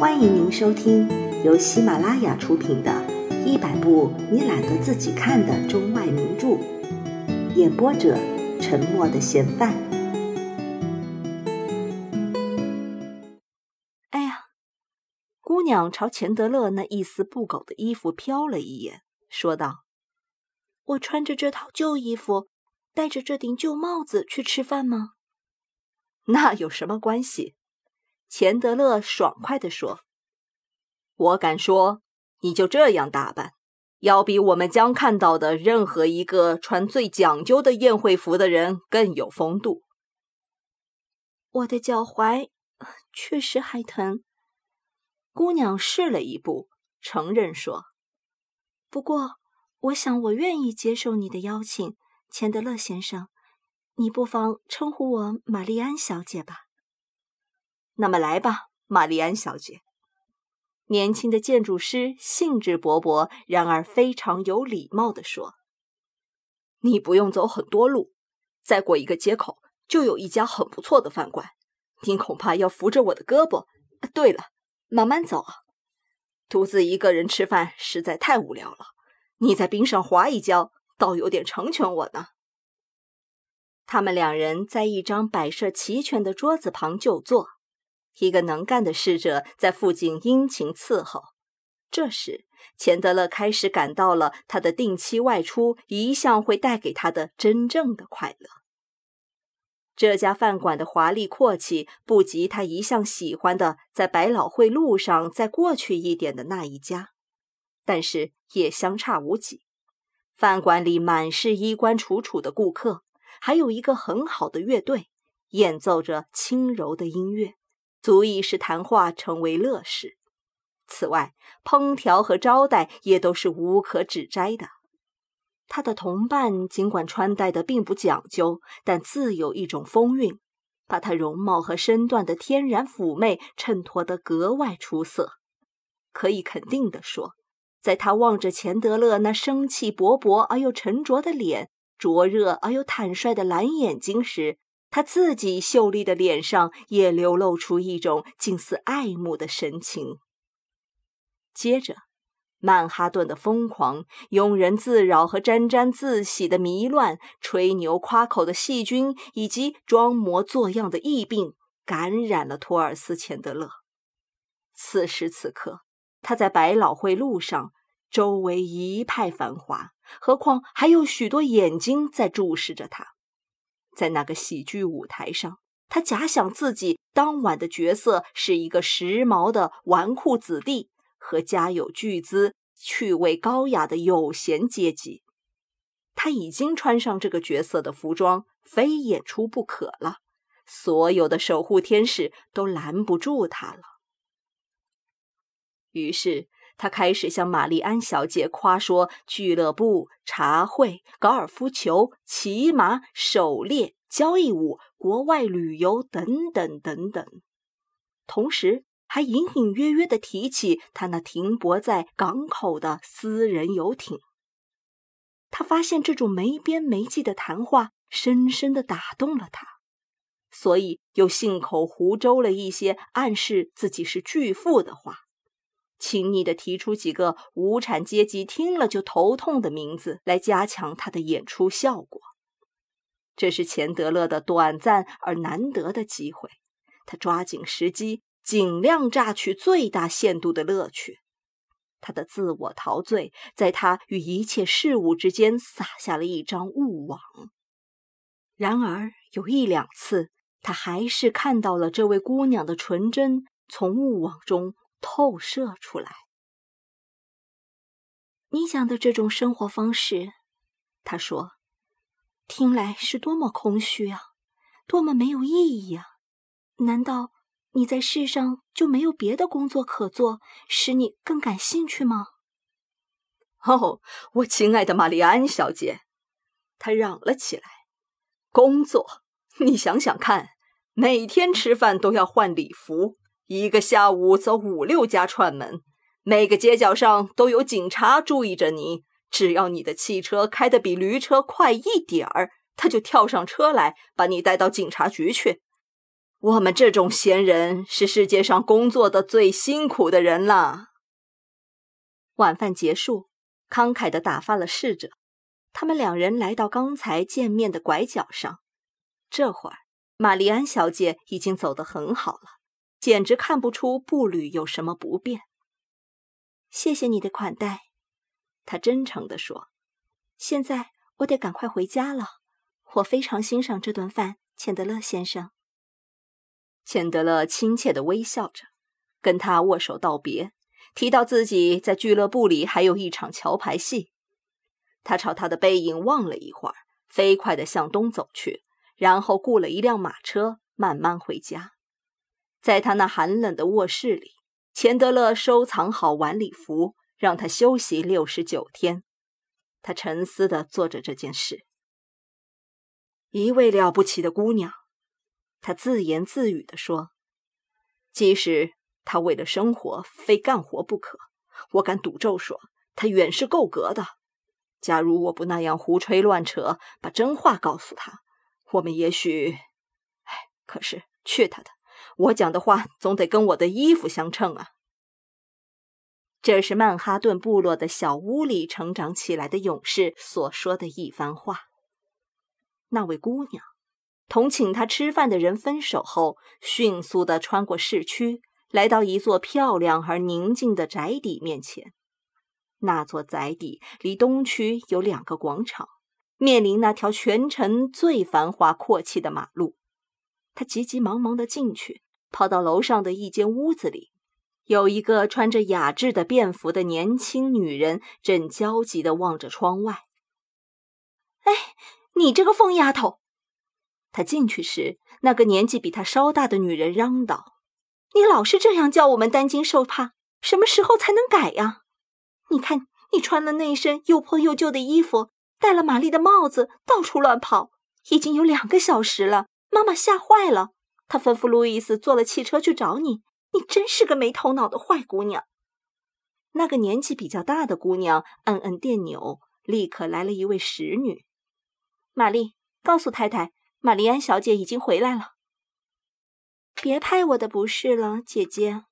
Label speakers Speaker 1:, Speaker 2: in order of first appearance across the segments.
Speaker 1: 欢迎您收听由喜马拉雅出品的《一百部你懒得自己看的中外名著》，演播者：沉默的嫌犯。
Speaker 2: 哎呀，姑娘朝钱德勒那一丝不苟的衣服瞟了一眼，说道：“
Speaker 3: 我穿着这套旧衣服，戴着这顶旧帽子去吃饭吗？
Speaker 2: 那有什么关系？”钱德勒爽快地说：“我敢说，你就这样打扮，要比我们将看到的任何一个穿最讲究的宴会服的人更有风度。”
Speaker 3: 我的脚踝确实还疼。
Speaker 2: 姑娘试了一步，承认说：“
Speaker 3: 不过，我想我愿意接受你的邀请，钱德勒先生，你不妨称呼我玛丽安小姐吧。”
Speaker 2: 那么来吧，玛丽安小姐。年轻的建筑师兴致勃勃，然而非常有礼貌地说：“你不用走很多路，再过一个街口就有一家很不错的饭馆。你恐怕要扶着我的胳膊。对了，慢慢走啊，独自一个人吃饭实在太无聊了。你在冰上滑一跤，倒有点成全我呢。”他们两人在一张摆设齐全的桌子旁就坐。一个能干的侍者在附近殷勤伺候。这时，钱德勒开始感到了他的定期外出一向会带给他的真正的快乐。这家饭馆的华丽阔气不及他一向喜欢的在百老汇路上再过去一点的那一家，但是也相差无几。饭馆里满是衣冠楚楚的顾客，还有一个很好的乐队，演奏着轻柔的音乐。足以使谈话成为乐事。此外，烹调和招待也都是无可指摘的。他的同伴尽管穿戴的并不讲究，但自有一种风韵，把他容貌和身段的天然妩媚衬托得格外出色。可以肯定地说，在他望着钱德勒那生气勃勃而又沉着的脸、灼热而又坦率的蓝眼睛时，他自己秀丽的脸上也流露出一种近似爱慕的神情。接着，曼哈顿的疯狂、庸人自扰和沾沾自喜的迷乱、吹牛夸口的细菌以及装模作样的疫病，感染了托尔斯·钱德勒。此时此刻，他在百老汇路上，周围一派繁华，何况还有许多眼睛在注视着他。在那个喜剧舞台上，他假想自己当晚的角色是一个时髦的纨绔子弟和家有巨资、趣味高雅的有闲阶级。他已经穿上这个角色的服装，非演出不可了。所有的守护天使都拦不住他了。于是。他开始向玛丽安小姐夸说俱乐部、茶会、高尔夫球、骑马、狩猎、交谊舞、国外旅游等等等等，同时还隐隐约约地提起他那停泊在港口的私人游艇。他发现这种没边没际的谈话深深地打动了他，所以又信口胡诌了一些暗示自己是巨富的话。轻易地提出几个无产阶级听了就头痛的名字，来加强他的演出效果。这是钱德勒的短暂而难得的机会，他抓紧时机，尽量榨取最大限度的乐趣。他的自我陶醉，在他与一切事物之间撒下了一张雾网。然而有一两次，他还是看到了这位姑娘的纯真从雾网中。透射出来。
Speaker 3: 你讲的这种生活方式，他说，听来是多么空虚啊，多么没有意义啊！难道你在世上就没有别的工作可做，使你更感兴趣吗？
Speaker 2: 哦，我亲爱的玛丽安小姐，他嚷了起来：“工作？你想想看，每天吃饭都要换礼服。”一个下午走五六家串门，每个街角上都有警察注意着你。只要你的汽车开得比驴车快一点儿，他就跳上车来把你带到警察局去。我们这种闲人是世界上工作的最辛苦的人了。晚饭结束，慷慨地打发了侍者。他们两人来到刚才见面的拐角上。这会儿，玛丽安小姐已经走得很好了，简直看不出步履有什么不便。
Speaker 3: 谢谢你的款待，
Speaker 2: 他真诚地说。
Speaker 3: 现在我得赶快回家了。我非常欣赏这顿饭，钱德勒先生。
Speaker 2: 钱德勒亲切地微笑着，跟他握手道别，提到自己在俱乐部里还有一场桥牌戏。他朝他的背影望了一会儿，飞快地向东走去，然后雇了一辆马车，慢慢回家。在他那寒冷的卧室里，钱德勒收藏好晚礼服，让他休息六十九天。他沉思地做着这件事。一位了不起的姑娘，他自言自语地说：“即使她为了生活非干活不可，我敢赌咒说，她远是够格的。假如我不那样胡吹乱扯，把真话告诉她，我们也许……哎，可是去他的！我讲的话总得跟我的衣服相称啊。”这是曼哈顿部落的小屋里成长起来的勇士所说的一番话。那位姑娘同请她吃饭的人分手后，迅速地穿过市区，来到一座漂亮而宁静的宅邸面前。那座宅邸离东区有两个广场，面临那条全城最繁华阔气的马路。她急急忙忙地进去，跑到楼上的一间屋子里。有一个穿着雅致的便服的年轻女人，正焦急地望着窗外。
Speaker 3: 哎，你这个疯丫头！
Speaker 2: 她进去时，那个年纪比她稍大的女人嚷道：“
Speaker 3: 你老是这样叫我们担惊受怕，什么时候才能改呀？你看，你穿了那身又破又旧的衣服，戴了玛丽的帽子，到处乱跑，已经有两个小时了。妈妈吓坏了，他吩咐路易斯坐了汽车去找你。”你真是个没头脑的坏姑娘。
Speaker 2: 那个年纪比较大的姑娘按按电钮，立刻来了一位使女。
Speaker 3: 玛丽，告诉太太，玛丽安小姐已经回来了。别拍我的不是了，姐姐，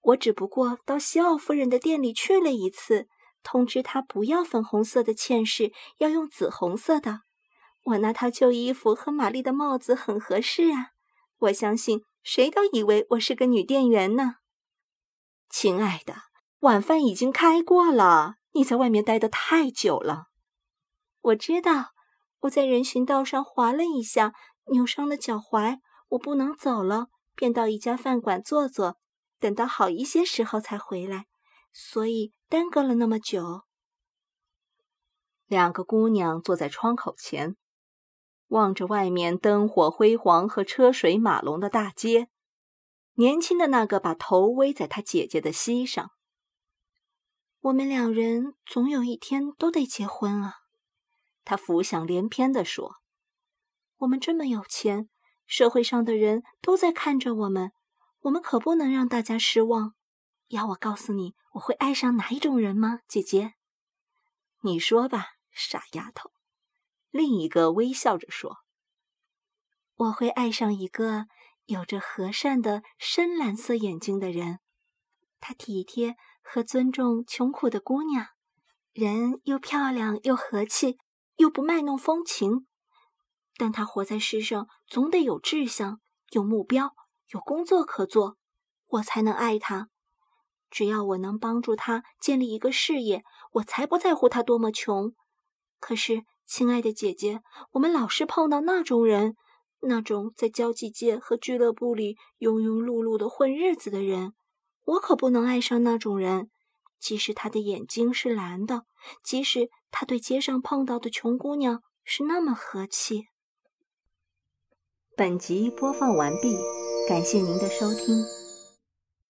Speaker 3: 我只不过到西奥夫人的店里去了一次，通知她不要粉红色的嵌饰，要用紫红色的。我那套旧衣服和玛丽的帽子很合适啊，我相信。谁都以为我是个女店员呢，
Speaker 2: 亲爱的，晚饭已经开过了，你在外面待得太久了。
Speaker 3: 我知道，我在人行道上滑了一下，扭伤了脚踝，我不能走了，便到一家饭馆坐坐，等到好一些时候才回来，所以耽搁了那么久。
Speaker 2: 两个姑娘坐在窗口前。望着外面灯火辉煌和车水马龙的大街，年轻的那个把头偎在他姐姐的膝上。
Speaker 3: 我们两人总有一天都得结婚啊！
Speaker 2: 他浮想联翩地说：“
Speaker 3: 我们这么有钱，社会上的人都在看着我们，我们可不能让大家失望。要我告诉你，我会爱上哪一种人吗，姐姐？
Speaker 2: 你说吧，傻丫头。”另一个微笑着说：“
Speaker 3: 我会爱上一个有着和善的深蓝色眼睛的人，他体贴和尊重穷苦的姑娘，人又漂亮又和气，又不卖弄风情。但他活在世上，总得有志向、有目标、有工作可做，我才能爱他。只要我能帮助他建立一个事业，我才不在乎他多么穷。可是。”亲爱的姐姐，我们老是碰到那种人，那种在交际界和俱乐部里庸庸碌碌的混日子的人。我可不能爱上那种人，即使他的眼睛是蓝的，即使他对街上碰到的穷姑娘是那么和气。
Speaker 1: 本集播放完毕，感谢您的收听。